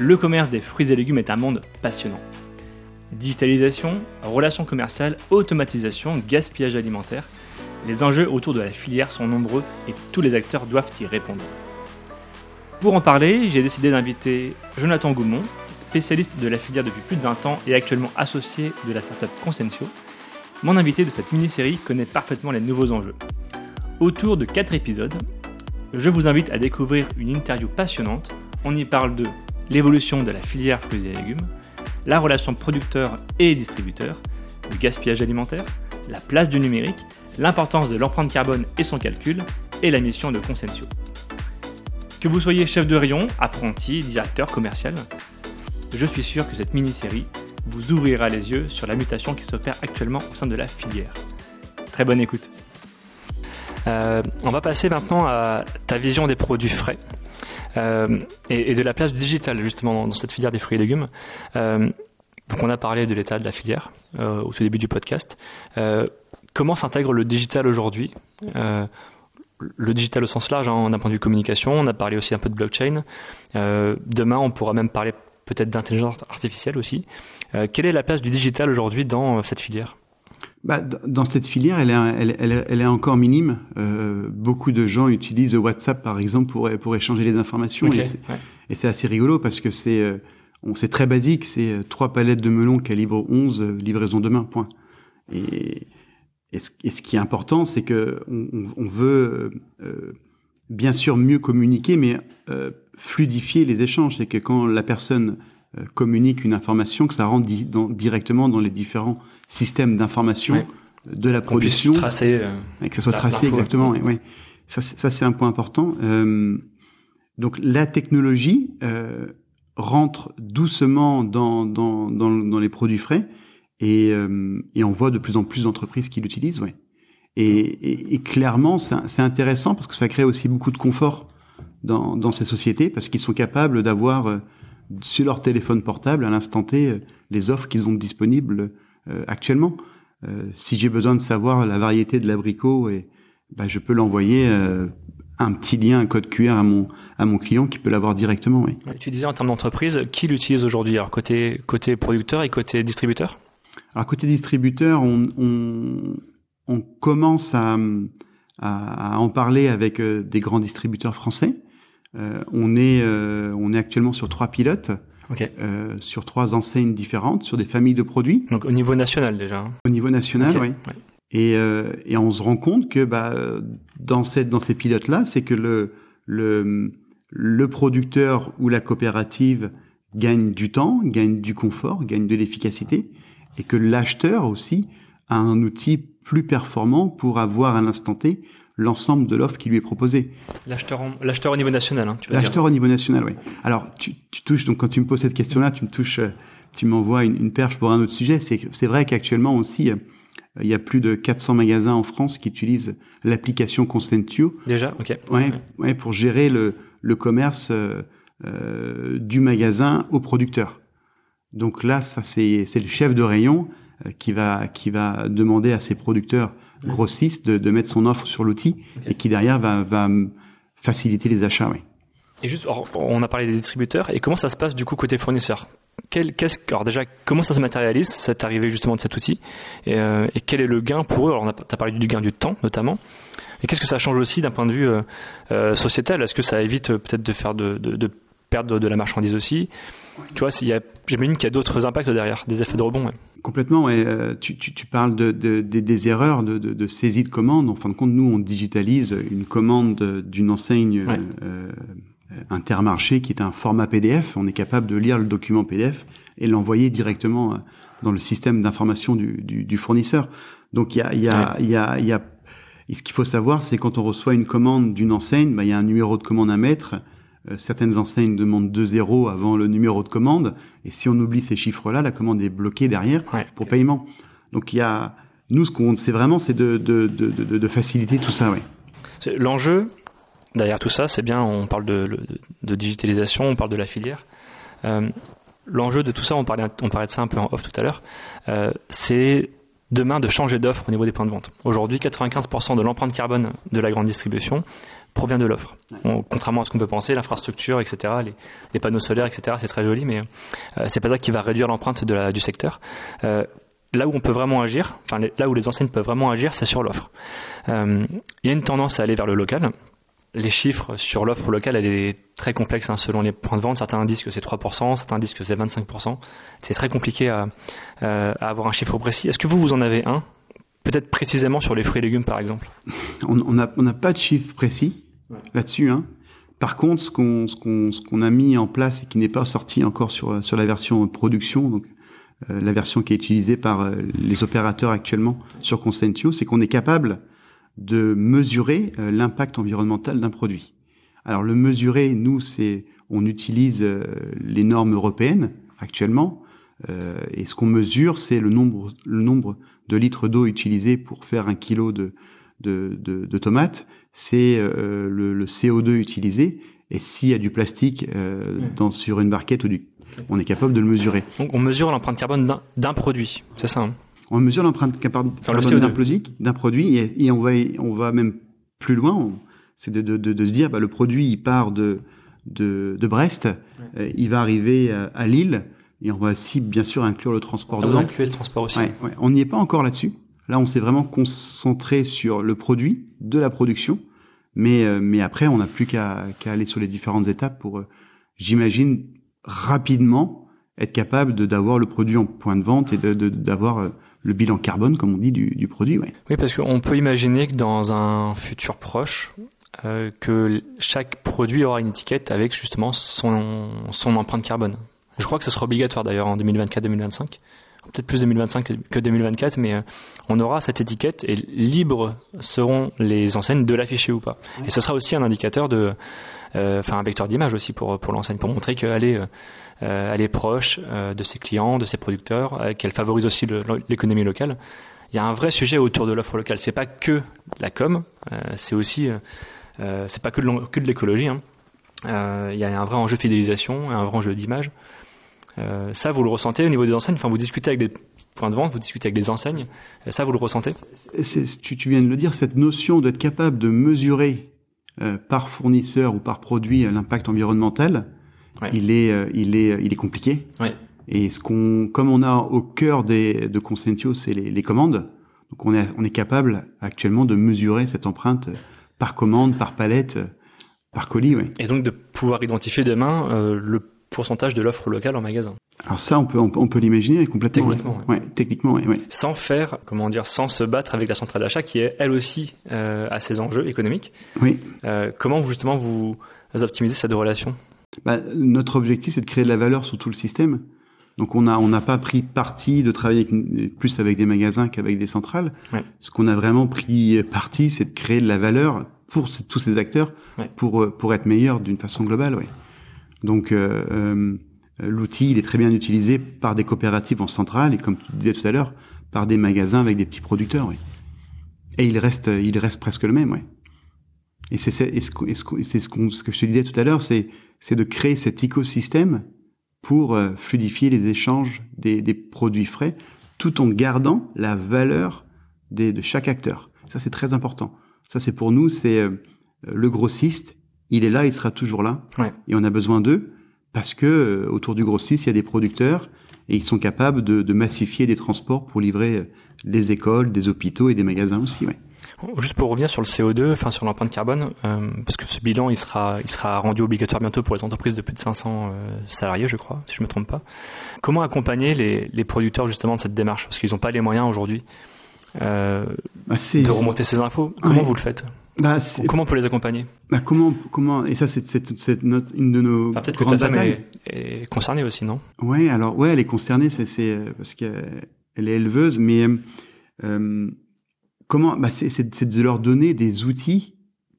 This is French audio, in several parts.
Le commerce des fruits et légumes est un monde passionnant. Digitalisation, relations commerciales, automatisation, gaspillage alimentaire, les enjeux autour de la filière sont nombreux et tous les acteurs doivent y répondre. Pour en parler, j'ai décidé d'inviter Jonathan Goumont, spécialiste de la filière depuis plus de 20 ans et actuellement associé de la startup Consensio. Mon invité de cette mini-série connaît parfaitement les nouveaux enjeux. Autour de 4 épisodes, je vous invite à découvrir une interview passionnante. On y parle de l'évolution de la filière fruits et légumes, la relation producteur et distributeur, le gaspillage alimentaire, la place du numérique, l'importance de l'empreinte carbone et son calcul, et la mission de Consensio. Que vous soyez chef de rayon, apprenti, directeur commercial, je suis sûr que cette mini-série vous ouvrira les yeux sur la mutation qui s'opère actuellement au sein de la filière. Très bonne écoute. Euh, on va passer maintenant à ta vision des produits frais. Euh, et, de la place du digital justement dans cette filière des fruits et légumes. Euh, donc on a parlé de l'état de la filière euh, au tout début du podcast. comment s'intègre le digital aujourd'hui? Le digital au sens large, hein, d'un point de vue communication, on a parlé aussi un peu de blockchain. demain, on pourra même parler peut-être d'intelligence artificielle aussi. quelle est la place du digital aujourd'hui dans cette filière? Bah, dans cette filière, elle est, elle, elle, est encore minime. Euh, beaucoup de gens utilisent WhatsApp, par exemple, pour, pour échanger les informations. et c'est assez rigolo parce que c'est euh, c'est très basique. C'est euh, trois palettes de melons calibre 11, euh, livraison demain, point. Et, et, ce, et ce qui est important, c'est que on, on veut euh, bien sûr mieux communiquer, mais fluidifier les échanges. C'est que quand la personne communique une information, que ça rentre dans, directement dans les différents système d'information de la production. Euh, et que ça soit tracé exactement. Et, ouais. Ça, ça c'est un point important. Euh, donc la technologie euh, rentre doucement dans, dans, dans, dans, les produits frais et, euh, et on voit de plus en plus d'entreprises qui l'utilisent. Ouais. Et, et, et clairement, c'est intéressant parce que ça crée aussi beaucoup de confort dans, dans ces sociétés parce qu'ils sont capables d'avoir euh, sur leur téléphone portable à l'instant T les offres qu'ils ont disponibles euh, actuellement. Euh, si j'ai besoin de savoir la variété de l'abricot, et bah, je peux l'envoyer euh, un petit lien, un code QR à mon à mon client qui peut l'avoir directement. Oui. Tu disais en termes d'entreprise, qui l'utilise aujourd'hui? Alors côté côté producteur et côté distributeur? Alors côté distributeur, on on, on commence à, à, à en parler avec des grands distributeurs français. Euh, on est on est actuellement sur trois pilotes euh, sur trois enseignes différentes, sur des familles de produits. Donc au niveau national déjà. Hein. Au niveau national, oui. Et, euh, et on se rend compte que bah, dans, cette, dans ces pilotes-là, c'est que le, le, le producteur ou la coopérative gagne du temps, gagne du confort, gagne de l'efficacité, et que l'acheteur aussi a un outil plus performant pour avoir à l'instant T l'ensemble de l'offre qui lui est proposée. L'acheteur, au niveau national, hein, tu L'acheteur au niveau national, oui. Alors, tu, tu, touches, donc quand tu me poses cette question-là, tu me touches, euh, tu m'envoies une, une, perche pour un autre sujet. C'est, vrai qu'actuellement aussi, euh, il y a plus de 400 magasins en France qui utilisent l'application Constantio. Déjà, ok. Ouais, ouais, pour gérer le, le commerce euh, euh, du magasin au producteur. Donc là, ça c'est, c'est le chef de rayon qui va qui va demander à ses producteurs grossiste de, de, mettre son offre sur l'outil et qui derrière va, va faciliter les achats. Oui. Et juste, on a parlé des distributeurs et comment ça se passe du coup côté fournisseur? Quel, qu'est-ce, alors déjà, comment ça se matérialise cette arrivée justement de cet outil? Et, euh, et quel est le gain pour eux? Alors, on a, as parlé du gain du temps notamment. Et qu'est-ce que ça change aussi d'un point de vue euh, euh sociétal? Est-ce que ça évite peut-être de faire de, de, de perdre de, la marchandise aussi? Tu vois, j'imagine qu'il y a d'autres impacts derrière, des effets de rebond. Complètement. Euh, tu, tu, tu, parles de, de, des erreurs de, de, saisie de commande. En fin de compte, nous, on digitalise une commande d'une enseigne euh, intermarché qui est un format PDF. On est capable de lire le document PDF et l'envoyer directement euh, dans le système d'information du, du, du, fournisseur. Donc, il y a, y, a, y, a, y a ce qu'il faut savoir, c'est quand on reçoit une commande d'une enseigne, bah, il y a un numéro de commande à mettre euh, certaines enseignes demandent deux zéros avant le numéro de commande, et si on oublie ces chiffres-là, la commande est bloquée derrière pour paiement. Donc il y a, nous, ce qu'on sait vraiment, c'est de, de, de, de, faciliter tout ça. Ouais. L'enjeu derrière tout ça, c'est bien, on parle de, de, digitalisation, on parle de la filière. Euh, L'enjeu de tout ça, on parlait, on parlait de ça un peu en off tout à l'heure, euh, c'est demain de changer d'offre au niveau des points de vente. Aujourd'hui, 95% de l'empreinte carbone de la grande distribution provient de l'offre. contrairement à ce qu'on peut penser, l'infrastructure, etc., les, panneaux solaires, etc., c'est très joli, mais euh, c'est pas ça qui va réduire l'empreinte du secteur. Euh, là où on peut vraiment agir, enfin là où les enseignes peuvent vraiment agir, c'est sur l'offre. Euh, il y a une tendance à aller vers le local. Les chiffres sur l'offre locale, elle est très complexe hein, selon les points de vente. Certains disent que c'est 3%, certains disent que c'est 25%. C'est très compliqué à, à, avoir un chiffre précis. Est-ce que vous, vous en avez un Peut-être précisément sur les fruits et légumes, par exemple. On n'a on pas de chiffre précis là-dessus. Hein. Par contre, ce qu'on a mis en place et qui n'est pas sorti encore sur sur la version production, donc euh, la version qui est utilisée par euh, les opérateurs actuellement sur Constantio, c'est qu'on est capable de mesurer euh, l'impact environnemental d'un produit. Alors le mesurer, nous, c'est on utilise les normes européennes actuellement, et ce qu'on mesure, c'est le nombre le nombre de litres d'eau utilisés pour faire un kilo de de, de, de tomates, c'est le, le, CO2 utilisé. Et s'il y a du plastique dans sur une barquette ou du on est capable de le mesurer. Donc on mesure l'empreinte carbone d'un produit, c'est ça hein? On mesure l'empreinte carbone d'un produit, d'un produit et, on va on va même plus loin. C'est de, de, de, se dire bah, le produit il part de de, de Brest, euh, il va arriver à, Lille et on va aussi bien sûr inclure le transport ah, dedans. Inclure le transport aussi. Ouais, ouais. On n'y est pas encore là-dessus. Là, on s'est vraiment concentré sur le produit de la production, mais euh, mais après on n'a plus qu'à aller sur les différentes étapes pour, euh, j'imagine, rapidement être capable de d'avoir le produit en point de vente et de d'avoir euh, le bilan carbone, comme on dit, du, du produit. Ouais. Oui, parce qu'on peut imaginer que dans un futur proche, euh, que chaque produit aura une étiquette avec justement son, son empreinte carbone. Je crois que ce sera obligatoire d'ailleurs en 2024-2025. Peut-être plus 2025 que 2024, mais euh, on aura cette étiquette et libres seront les enseignes de l'afficher ou pas. Et ce sera aussi un indicateur de, euh, enfin un vecteur d'image aussi pour pour l'enseigne, pour montrer qu'elle est euh, elle est proche euh, de ses clients, de ses producteurs, qu'elle favorise aussi l'économie locale. Il y a un vrai sujet autour de l'offre locale. C'est pas que la com, c'est aussi c'est pas que de, que de l'écologie. Hein. il y a un vrai enjeu de fidélisation, un vrai enjeu d'image. Ça, vous le ressentez au niveau des enseignes? Enfin, vous discutez avec des points de vente, vous discutez avec des enseignes. Ça, vous le ressentez? Tu, tu, viens de le dire, cette notion d'être capable de mesurer euh, par fournisseur ou par produit euh, l'impact environnemental, il est euh, il est il est compliqué. Et ce qu'on comme on a au cœur des de Consentio, c'est les, les, commandes. Donc on est on est capable actuellement de mesurer cette empreinte par commande, par palette, par colis. Ouais. Et donc de pouvoir identifier demain le pourcentage de l'offre locale en magasin. Alors ça, on peut, on peut, l'imaginer complètement. Techniquement, ouais. techniquement, ouais, Sans faire, comment dire, sans se battre avec la centrale d'achat qui est elle aussi euh, a ses enjeux économiques. Oui. Euh, comment justement vous, optimisez cette relation? Bah, Notre objectif, c'est de créer de la valeur sur tout le système. Donc on a on n'a pas pris parti de travailler plus avec des magasins qu'avec des centrales. Ce qu'on a vraiment pris parti, c'est de créer de la valeur pour tous ces acteurs pour pour être meilleurs d'une façon globale. Ouais. Donc euh, euh l'outil, il est très bien utilisé par des coopératives en centrale et comme tu disais tout à l'heure, par des magasins avec des petits producteurs, oui. Et il reste, il reste presque le même, oui. Et c'est ce, ce, ce que je te disais tout à l'heure, c'est c'est de créer cet écosystème pour euh, fluidifier les échanges des, des, produits frais, tout en gardant la valeur des, de chaque acteur. Ça, c'est très important. Ça, c'est pour nous, c'est le grossiste. Il est là, il sera toujours là, ouais. et on a besoin d'eux parce que euh, autour du grossiste, il y a des producteurs et ils sont capables de, de massifier des transports pour livrer euh, les écoles, des hôpitaux et des magasins aussi. Ouais. Juste pour revenir sur le CO2, enfin sur l'empreinte carbone, euh, parce que ce bilan il sera il sera rendu obligatoire bientôt pour les entreprises de plus de 500 euh, salariés, je crois, si je me trompe pas. Comment accompagner les, les producteurs justement de cette démarche? Parce qu'ils n'ont pas les moyens aujourd'hui euh, bah de remonter ces infos. Comment vous le faites? Bah, comment on peut les accompagner bah, Comment, comment Et ça, c'est, notre, une de nos enfin, peut-être que ta femme est, est, concernée aussi, non? Ouais, alors ouais, elle est concernée, c'est, c'est euh, parce qu'elle est éleveuse, mais euh, comment bah, c'est, de leur donner des outils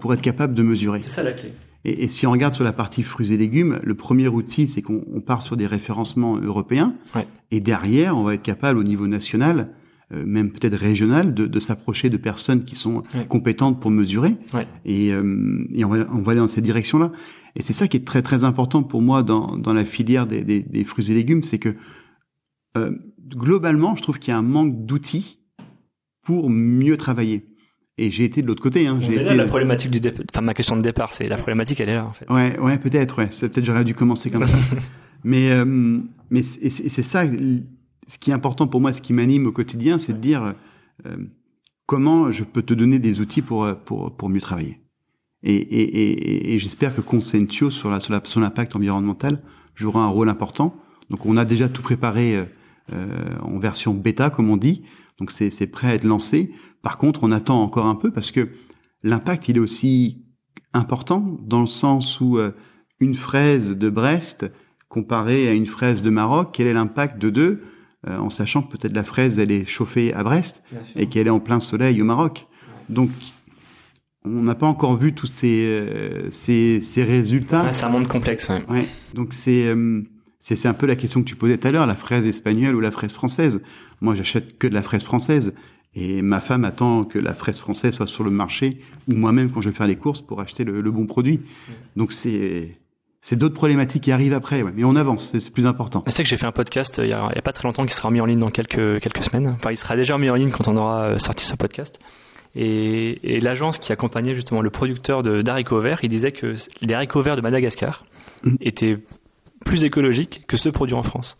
pour être capable de mesurer. C'est ça la clé. Et, et, si on regarde sur la partie fruits et légumes, le premier outil, c'est qu'on on part sur des référencements européens, ouais. et derrière, on va être capable au niveau national euh, même peut-être régional, de, de s'approcher de personnes qui sont compétentes pour mesurer. Ouais. Et, euh, et on, va, on va aller dans cette direction-là. Et c'est ça qui est très très important pour moi dans, dans la filière des, des, des fruits et légumes, c'est que euh, globalement, je trouve qu'il y a un manque d'outils pour mieux travailler. Et j'ai été de l'autre côté. Hein. J'ai été... la problématique du enfin ma question de départ, c'est la problématique, elle est là en fait. Ouais, ouais, peut-être, ouais. peut-être j'aurais dû commencer comme ça. mais euh, mais c'est ça, ce qui est important pour moi, ce qui m'anime au quotidien, c'est de dire euh, comment je peux te donner des outils pour pour pour mieux travailler. Et, et, et, et j'espère que Consentio sur la sur la sur l'impact environnemental jouera un rôle important. Donc on a déjà tout préparé euh, en version bêta, comme on dit. Donc c'est prêt à être lancé. Par contre, on attend encore un peu parce que l'impact, il est aussi important dans le sens où euh, une fraise de Brest comparée à une fraise de Maroc, quel est l'impact de deux euh, en sachant que peut-être la fraise, elle est chauffée à Brest et qu'elle est en plein soleil au Maroc. Donc, on n'a pas encore vu tous ces, ces, ces résultats. c'est un monde complexe. Ouais. ouais. Donc, c'est c'est un peu la question que tu posais tout à l'heure, la fraise espagnole ou la fraise française. Moi, j'achète que de la fraise française. Et ma femme attend que la fraise française soit sur le marché, ou moi-même quand je vais faire les courses pour acheter le, bon produit. Donc c'est c'est d'autres problématiques qui arrivent après, mais on avance, c'est plus important. C'est que j'ai fait un podcast euh, il y, a, il y, a, pas très longtemps qui sera mis en ligne dans quelques quelques semaines. Enfin, il sera déjà mis en ligne quand on aura euh, sorti ce podcast. Et, et l'agence qui accompagnait justement le producteur d'haricots verts, il disait que les haricots verts de Madagascar mmh. étaient plus écologiques que ceux produits en France.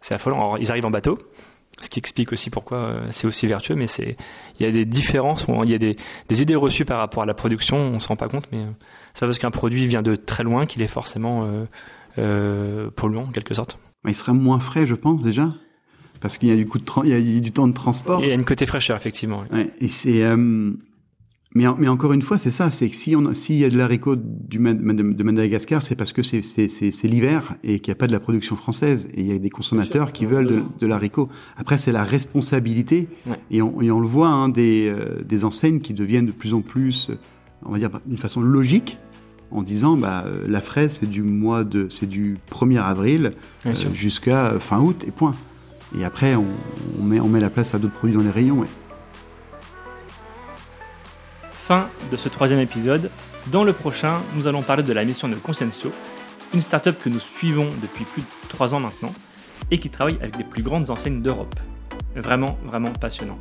C'est affolant. Alors, ils arrivent en bateau, ce qui explique aussi pourquoi euh, c'est aussi vertueux, mais c'est il y a des différences, il y a des, des, idées reçues par rapport à la production, on se rend pas compte, mais euh, c'est parce qu'un produit vient de très loin qu'il est forcément euh, euh, polluant en quelque sorte. Il sera moins frais, je pense déjà, parce qu'il y a du coup de il y a du temps de transport. Il y a une côté fraîcheur effectivement. Ouais, et c'est mais, mais encore une fois, c'est ça, c'est que si s'il y a de l'haricot du, de Madagascar, c'est parce que c'est, l'hiver et qu'il n'y a pas de la production française et il y a des consommateurs qui veulent de, de l'haricot. Après, c'est la responsabilité et, on, et, on, le voit hein, des, euh, des enseignes qui deviennent de plus en plus, on va dire d'une façon logique, en disant bah euh, la fraise c'est du mois de, c'est du 1er avril euh, jusqu'à fin août et point. Et après, on, on, met, on met la place à d'autres produits dans les rayons. Fin de ce troisième épisode. Dans le prochain, nous allons parler de la mission de Consensio, une startup que nous suivons depuis plus de trois ans maintenant et qui travaille avec les plus grandes enseignes d'Europe. Vraiment, vraiment passionnant.